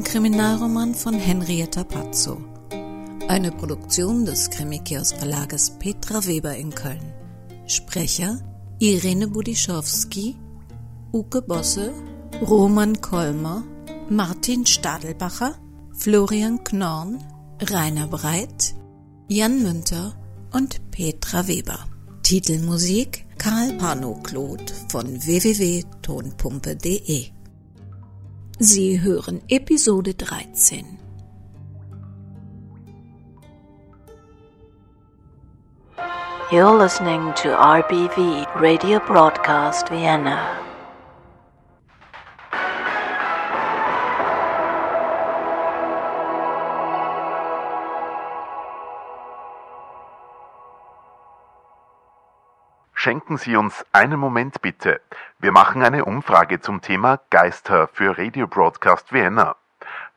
Wien Kairo. Ein Kriminalroman von Henrietta Pazzo. Eine Produktion des Krimikiosk Verlages Petra Weber in Köln. Sprecher Irene Budischowski, Uke Bosse, Roman Kolmer, Martin Stadelbacher, Florian Knorn, Rainer Breit, Jan Münter und Petra Weber. Titelmusik Karl Pano-Claude von www.tonpumpe.de Sie hören Episode 13. You're listening to RBV Radio Broadcast Vienna. Schenken Sie uns einen Moment bitte. Wir machen eine Umfrage zum Thema Geister für Radio Broadcast Vienna.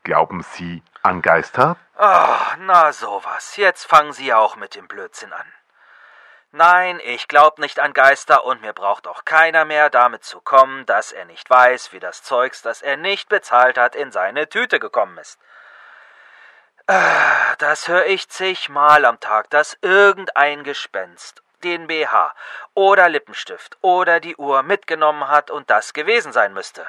Glauben Sie an Geister? Ach, na sowas. Jetzt fangen Sie auch mit dem Blödsinn an. Nein, ich glaub nicht an Geister und mir braucht auch keiner mehr damit zu kommen, dass er nicht weiß, wie das Zeugs, das er nicht bezahlt hat, in seine Tüte gekommen ist. Ah, Das höre ich zigmal am Tag, dass irgendein Gespenst den BH oder Lippenstift oder die Uhr mitgenommen hat und das gewesen sein müsste.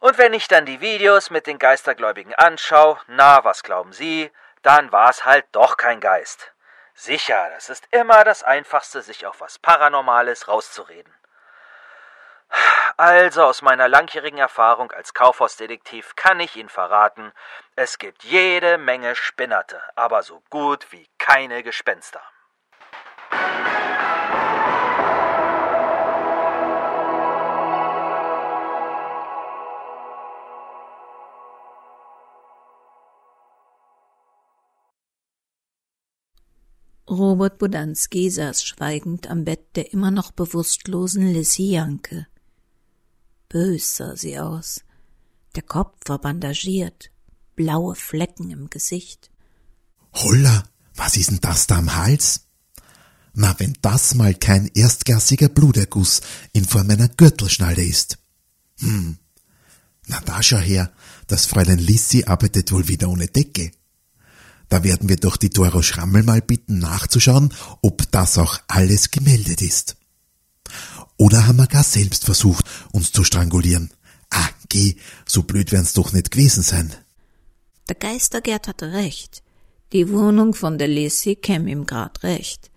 Und wenn ich dann die Videos mit den Geistergläubigen anschaue, na, was glauben Sie, dann war's halt doch kein Geist. Sicher, das ist immer das Einfachste, sich auf was Paranormales rauszureden. Also aus meiner langjährigen Erfahrung als Kaufhausdetektiv kann ich Ihnen verraten, es gibt jede Menge Spinnerte, aber so gut wie keine Gespenster. Robert Bodanski saß schweigend am Bett der immer noch bewusstlosen Lissy Janke. Bös sah sie aus. Der Kopf war bandagiert, blaue Flecken im Gesicht. Holla, was ist denn das da am Hals? Na, wenn das mal kein erstklassiger Bluterguss in Form einer Gürtelschnalle ist. Hm. Na da schau her, das Fräulein Lissi arbeitet wohl wieder ohne Decke. Da werden wir doch die Doro Schrammel mal bitten nachzuschauen, ob das auch alles gemeldet ist. Oder haben wir gar selbst versucht, uns zu strangulieren? Ah, geh, so blöd werden's doch nicht gewesen sein. Der Geistergerd hatte recht. Die Wohnung von der Lissy käme ihm grad recht.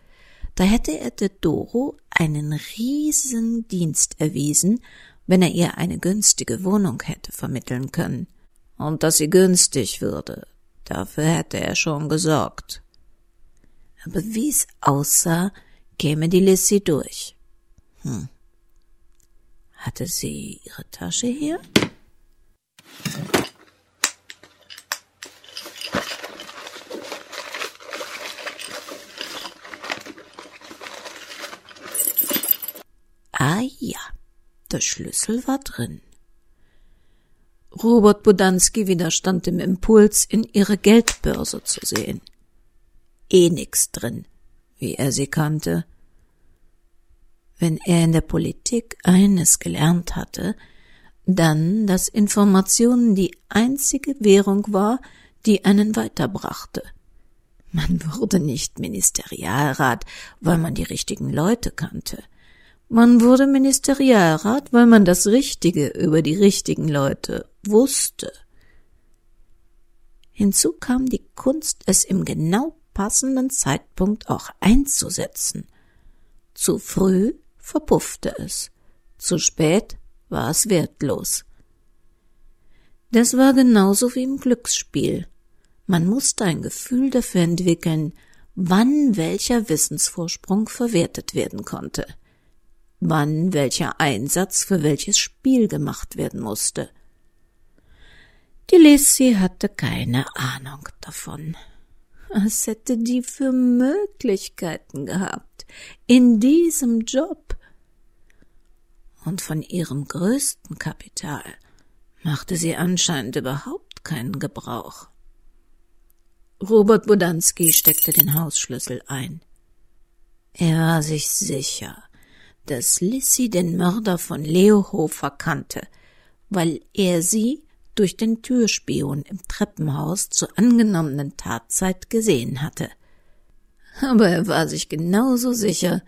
Da hätte er der Doro einen riesen Dienst erwiesen, wenn er ihr eine günstige Wohnung hätte vermitteln können. Und dass sie günstig würde, dafür hätte er schon gesorgt. Aber wie's aussah, käme die Lissy durch. Hm. Hatte sie ihre Tasche hier? Ah ja, der Schlüssel war drin. Robert Bodanski widerstand dem Impuls, in ihre Geldbörse zu sehen. Eh nix drin, wie er sie kannte. Wenn er in der Politik eines gelernt hatte, dann, dass Informationen die einzige Währung war, die einen weiterbrachte. Man wurde nicht Ministerialrat, weil man die richtigen Leute kannte. Man wurde Ministerialrat, weil man das Richtige über die richtigen Leute wusste. Hinzu kam die Kunst, es im genau passenden Zeitpunkt auch einzusetzen. Zu früh verpuffte es, zu spät war es wertlos. Das war genauso wie im Glücksspiel. Man musste ein Gefühl dafür entwickeln, wann welcher Wissensvorsprung verwertet werden konnte, wann welcher Einsatz für welches Spiel gemacht werden musste. Die Lissy hatte keine Ahnung davon. Was hätte die für Möglichkeiten gehabt in diesem Job? Und von ihrem größten Kapital machte sie anscheinend überhaupt keinen Gebrauch. Robert Bodanski steckte den Hausschlüssel ein. Er war sich sicher, dass Lissy den Mörder von Leo Hofer kannte, weil er sie durch den Türspion im Treppenhaus zur angenommenen Tatzeit gesehen hatte. Aber er war sich genauso sicher,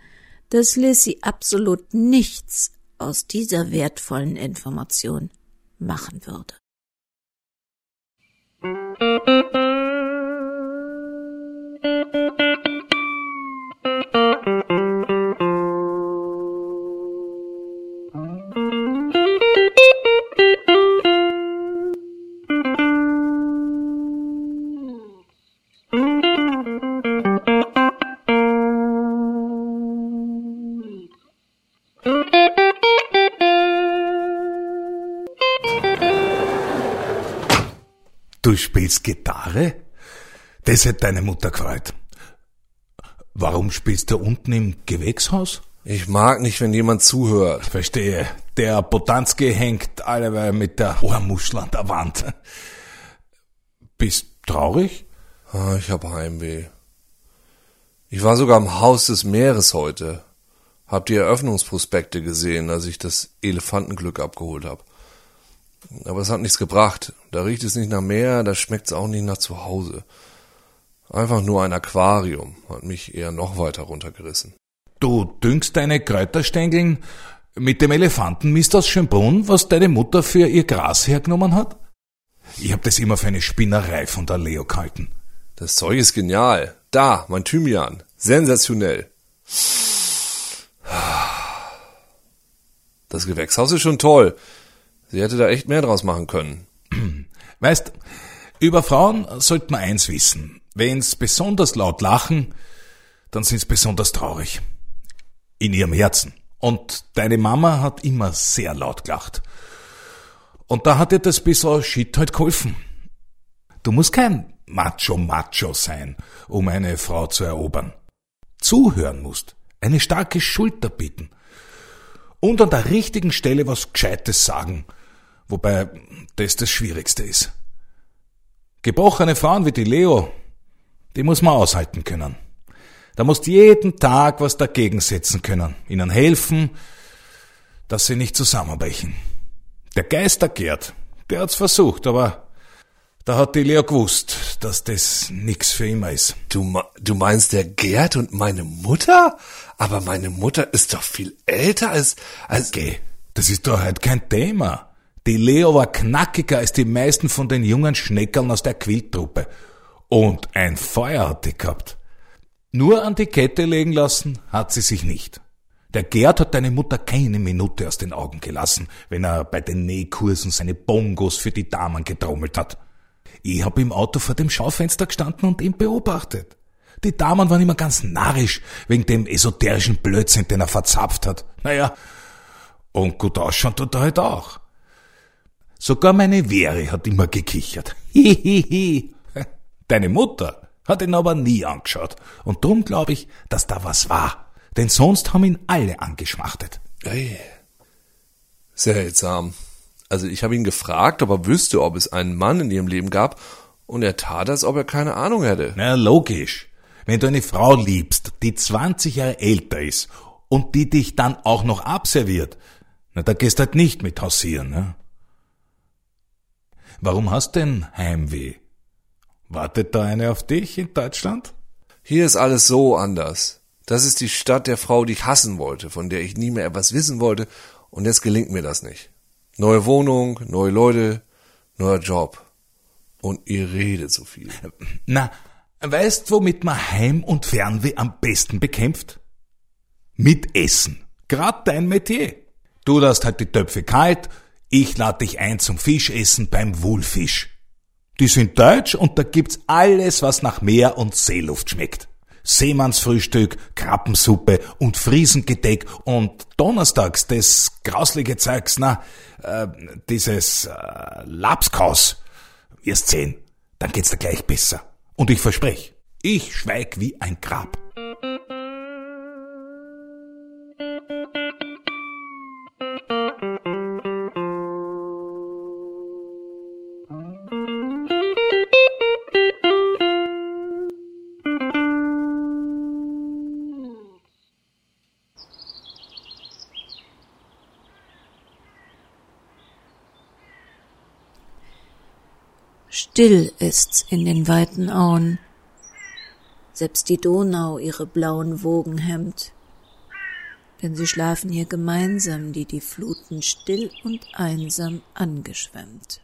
dass Lissy absolut nichts aus dieser wertvollen Information machen würde. Du spielst Gitarre? Das hätte deine Mutter gefreut. Warum spielst du unten im Gewächshaus? Ich mag nicht, wenn jemand zuhört. Verstehe. Der Botanski hängt alleweil mit der Ohrmuschel an der Wand. Bist traurig? Ah, ich hab Heimweh. Ich war sogar im Haus des Meeres heute. Hab die Eröffnungsprospekte gesehen, als ich das Elefantenglück abgeholt hab. Aber es hat nichts gebracht. Da riecht es nicht nach Meer, da schmeckt es auch nicht nach zu Hause. Einfach nur ein Aquarium hat mich eher noch weiter runtergerissen. Du düngst deine Kräuterstängeln mit dem Elefantenmist aus Schönbrunn, was deine Mutter für ihr Gras hergenommen hat? Ich hab das immer für eine Spinnerei von der Leo gehalten. Das Zeug ist genial. Da, mein Thymian. Sensationell. Das Gewächshaus ist schon toll. Sie hätte da echt mehr draus machen können. Weißt, über Frauen sollte man eins wissen. Wenn's besonders laut lachen, dann sind's besonders traurig. In ihrem Herzen. Und deine Mama hat immer sehr laut gelacht. Und da hat dir das bisschen Shit halt geholfen. Du musst kein Macho-Macho sein, um eine Frau zu erobern. Zuhören musst, eine starke Schulter bieten und an der richtigen Stelle was Gescheites sagen – Wobei das das Schwierigste ist. Gebrochene Frauen wie die Leo, die muss man aushalten können. Da musst jeden Tag was dagegen setzen können, ihnen helfen, dass sie nicht zusammenbrechen. Der Geister Gerd, der hat's versucht, aber da hat die Leo gewusst, dass das nix für immer ist. Du, du meinst der Gerd und meine Mutter? Aber meine Mutter ist doch viel älter als, als... Geh, das ist doch halt kein Thema. Die Leo war knackiger als die meisten von den jungen Schneckern aus der Quilttruppe. Und ein Feuer hat die gehabt. Nur an die Kette legen lassen hat sie sich nicht. Der Gerd hat deine Mutter keine Minute aus den Augen gelassen, wenn er bei den Nähkursen seine Bongos für die Damen getrommelt hat. Ich hab im Auto vor dem Schaufenster gestanden und ihn beobachtet. Die Damen waren immer ganz narrisch wegen dem esoterischen Blödsinn, den er verzapft hat. Naja, und gut ausschauen tut er halt auch. Sogar meine Vere hat immer gekichert. Hihihi. Deine Mutter hat ihn aber nie angeschaut. Und drum glaube ich, dass da was war. Denn sonst haben ihn alle angeschmachtet. Ey. Seltsam. Also ich habe ihn gefragt, ob er wüsste, ob es einen Mann in ihrem Leben gab, und er tat, als ob er keine Ahnung hätte. Na, logisch. Wenn du eine Frau liebst, die 20 Jahre älter ist und die dich dann auch noch abserviert, na, da gehst halt nicht mit hausieren, ne? Warum hast denn Heimweh? Wartet da eine auf dich in Deutschland? Hier ist alles so anders. Das ist die Stadt der Frau, die ich hassen wollte, von der ich nie mehr etwas wissen wollte, und jetzt gelingt mir das nicht. Neue Wohnung, neue Leute, neuer Job. Und ihr redet so viel. Na, weißt, womit man Heim- und Fernweh am besten bekämpft? Mit Essen. Grad dein Metier. Du lässt halt die Töpfe kalt, ich lade dich ein zum Fischessen beim Wulfisch. Die sind deutsch und da gibt's alles, was nach Meer und Seeluft schmeckt. Seemannsfrühstück, Krabbensuppe und Friesengedeck und donnerstags das grauslige Zeugs, na, äh, dieses äh, Lapskaus. Wirst sehen, dann geht's dir gleich besser. Und ich versprech, ich schweig wie ein Grab. Still ist's in den weiten Auen. Selbst die Donau ihre blauen Wogen hemmt. Denn sie schlafen hier gemeinsam, die die Fluten still und einsam angeschwemmt.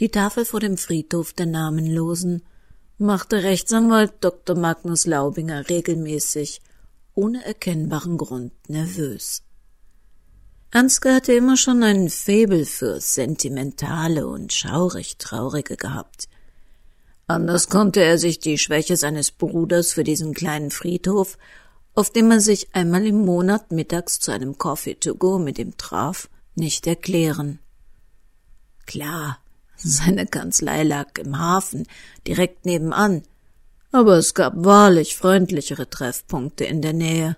Die Tafel vor dem Friedhof der Namenlosen machte Rechtsanwalt Dr. Magnus Laubinger regelmäßig, ohne erkennbaren Grund, nervös. Ansgar hatte immer schon einen Faible für Sentimentale und schaurig Traurige gehabt. Anders konnte er sich die Schwäche seines Bruders für diesen kleinen Friedhof, auf dem er sich einmal im Monat mittags zu einem Coffee to go mit ihm traf, nicht erklären. Klar, seine Kanzlei lag im Hafen, direkt nebenan, aber es gab wahrlich freundlichere Treffpunkte in der Nähe.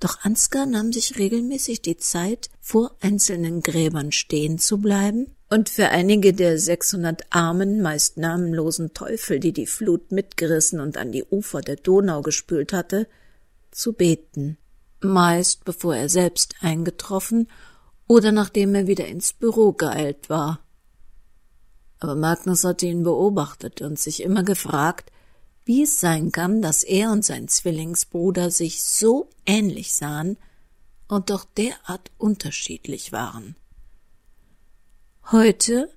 Doch Ansgar nahm sich regelmäßig die Zeit, vor einzelnen Gräbern stehen zu bleiben und für einige der sechshundert armen, meist namenlosen Teufel, die die Flut mitgerissen und an die Ufer der Donau gespült hatte, zu beten, meist bevor er selbst eingetroffen oder nachdem er wieder ins Büro geeilt war. Aber Magnus hatte ihn beobachtet und sich immer gefragt, wie es sein kann, dass er und sein Zwillingsbruder sich so ähnlich sahen und doch derart unterschiedlich waren. Heute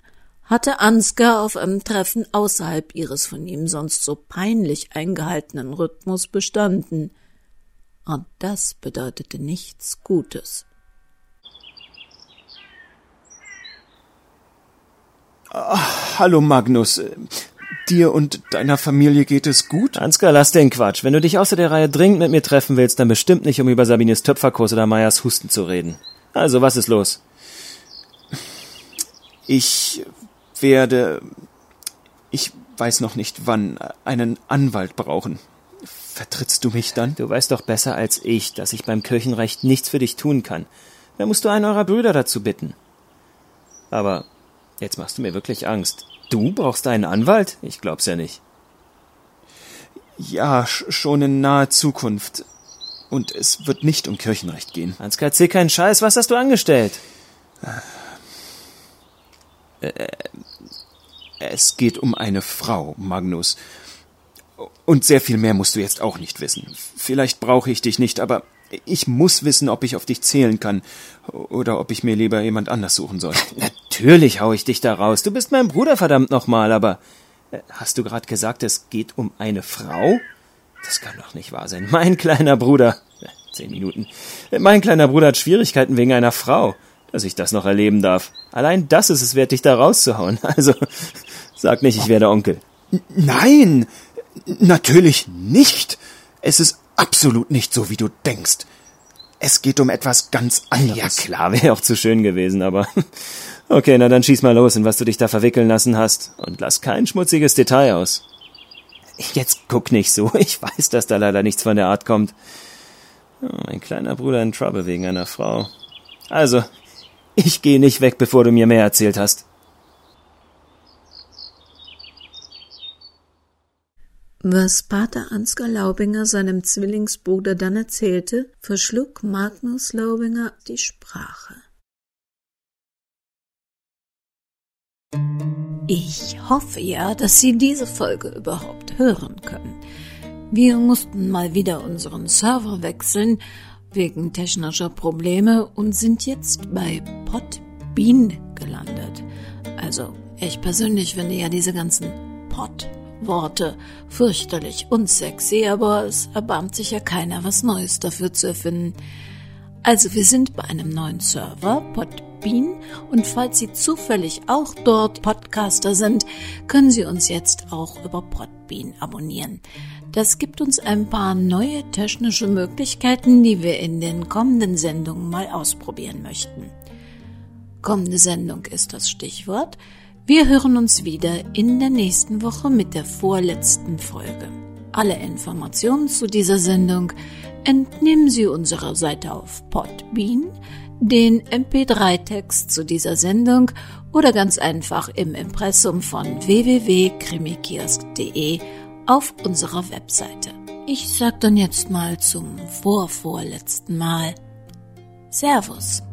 hatte Ansgar auf einem Treffen außerhalb ihres von ihm sonst so peinlich eingehaltenen Rhythmus bestanden, und das bedeutete nichts Gutes. Ach, hallo Magnus. Dir und deiner Familie geht es gut? Ansgar, lass den Quatsch. Wenn du dich außer der Reihe dringend mit mir treffen willst, dann bestimmt nicht, um über Sabines Töpferkurs oder Meyers Husten zu reden. Also, was ist los? Ich werde, ich weiß noch nicht wann, einen Anwalt brauchen. Vertrittst du mich dann? Du weißt doch besser als ich, dass ich beim Kirchenrecht nichts für dich tun kann. Wer musst du einen eurer Brüder dazu bitten? Aber jetzt machst du mir wirklich Angst. Du brauchst einen Anwalt? Ich glaub's ja nicht. Ja, schon in naher Zukunft. Und es wird nicht um Kirchenrecht gehen. Ansgar, erzähl keinen Scheiß. Was hast du angestellt? Äh, es geht um eine Frau, Magnus. Und sehr viel mehr musst du jetzt auch nicht wissen. Vielleicht brauche ich dich nicht, aber ich muss wissen, ob ich auf dich zählen kann oder ob ich mir lieber jemand anders suchen soll. Natürlich hau ich dich da raus. Du bist mein Bruder, verdammt nochmal, aber äh, hast du gerade gesagt, es geht um eine Frau? Das kann doch nicht wahr sein. Mein kleiner Bruder. Äh, zehn Minuten. Äh, mein kleiner Bruder hat Schwierigkeiten wegen einer Frau. Dass ich das noch erleben darf. Allein das ist es wert, dich da rauszuhauen. Also, sag nicht, ich werde Onkel. Nein, natürlich nicht. Es ist absolut nicht so, wie du denkst. Es geht um etwas ganz anderes. Ja klar, wäre auch zu schön gewesen, aber okay, na dann schieß mal los, in was du dich da verwickeln lassen hast und lass kein schmutziges Detail aus. Jetzt guck nicht so, ich weiß, dass da leider nichts von der Art kommt. Oh, mein kleiner Bruder in Trouble wegen einer Frau. Also, ich gehe nicht weg, bevor du mir mehr erzählt hast. Was Pater Ansgar Laubinger seinem Zwillingsbruder dann erzählte, verschlug Magnus Laubinger die Sprache. Ich hoffe ja, dass Sie diese Folge überhaupt hören können. Wir mussten mal wieder unseren Server wechseln wegen technischer Probleme und sind jetzt bei Podbean gelandet. Also, ich persönlich finde ja diese ganzen Pod Worte. Fürchterlich unsexy, aber es erbarmt sich ja keiner, was Neues dafür zu erfinden. Also wir sind bei einem neuen Server, Podbean, und falls Sie zufällig auch dort Podcaster sind, können Sie uns jetzt auch über Podbean abonnieren. Das gibt uns ein paar neue technische Möglichkeiten, die wir in den kommenden Sendungen mal ausprobieren möchten. Kommende Sendung ist das Stichwort. Wir hören uns wieder in der nächsten Woche mit der vorletzten Folge. Alle Informationen zu dieser Sendung entnehmen Sie unserer Seite auf Podbean, den MP3-Text zu dieser Sendung oder ganz einfach im Impressum von www.krimikiosk.de auf unserer Webseite. Ich sag dann jetzt mal zum vorvorletzten Mal Servus.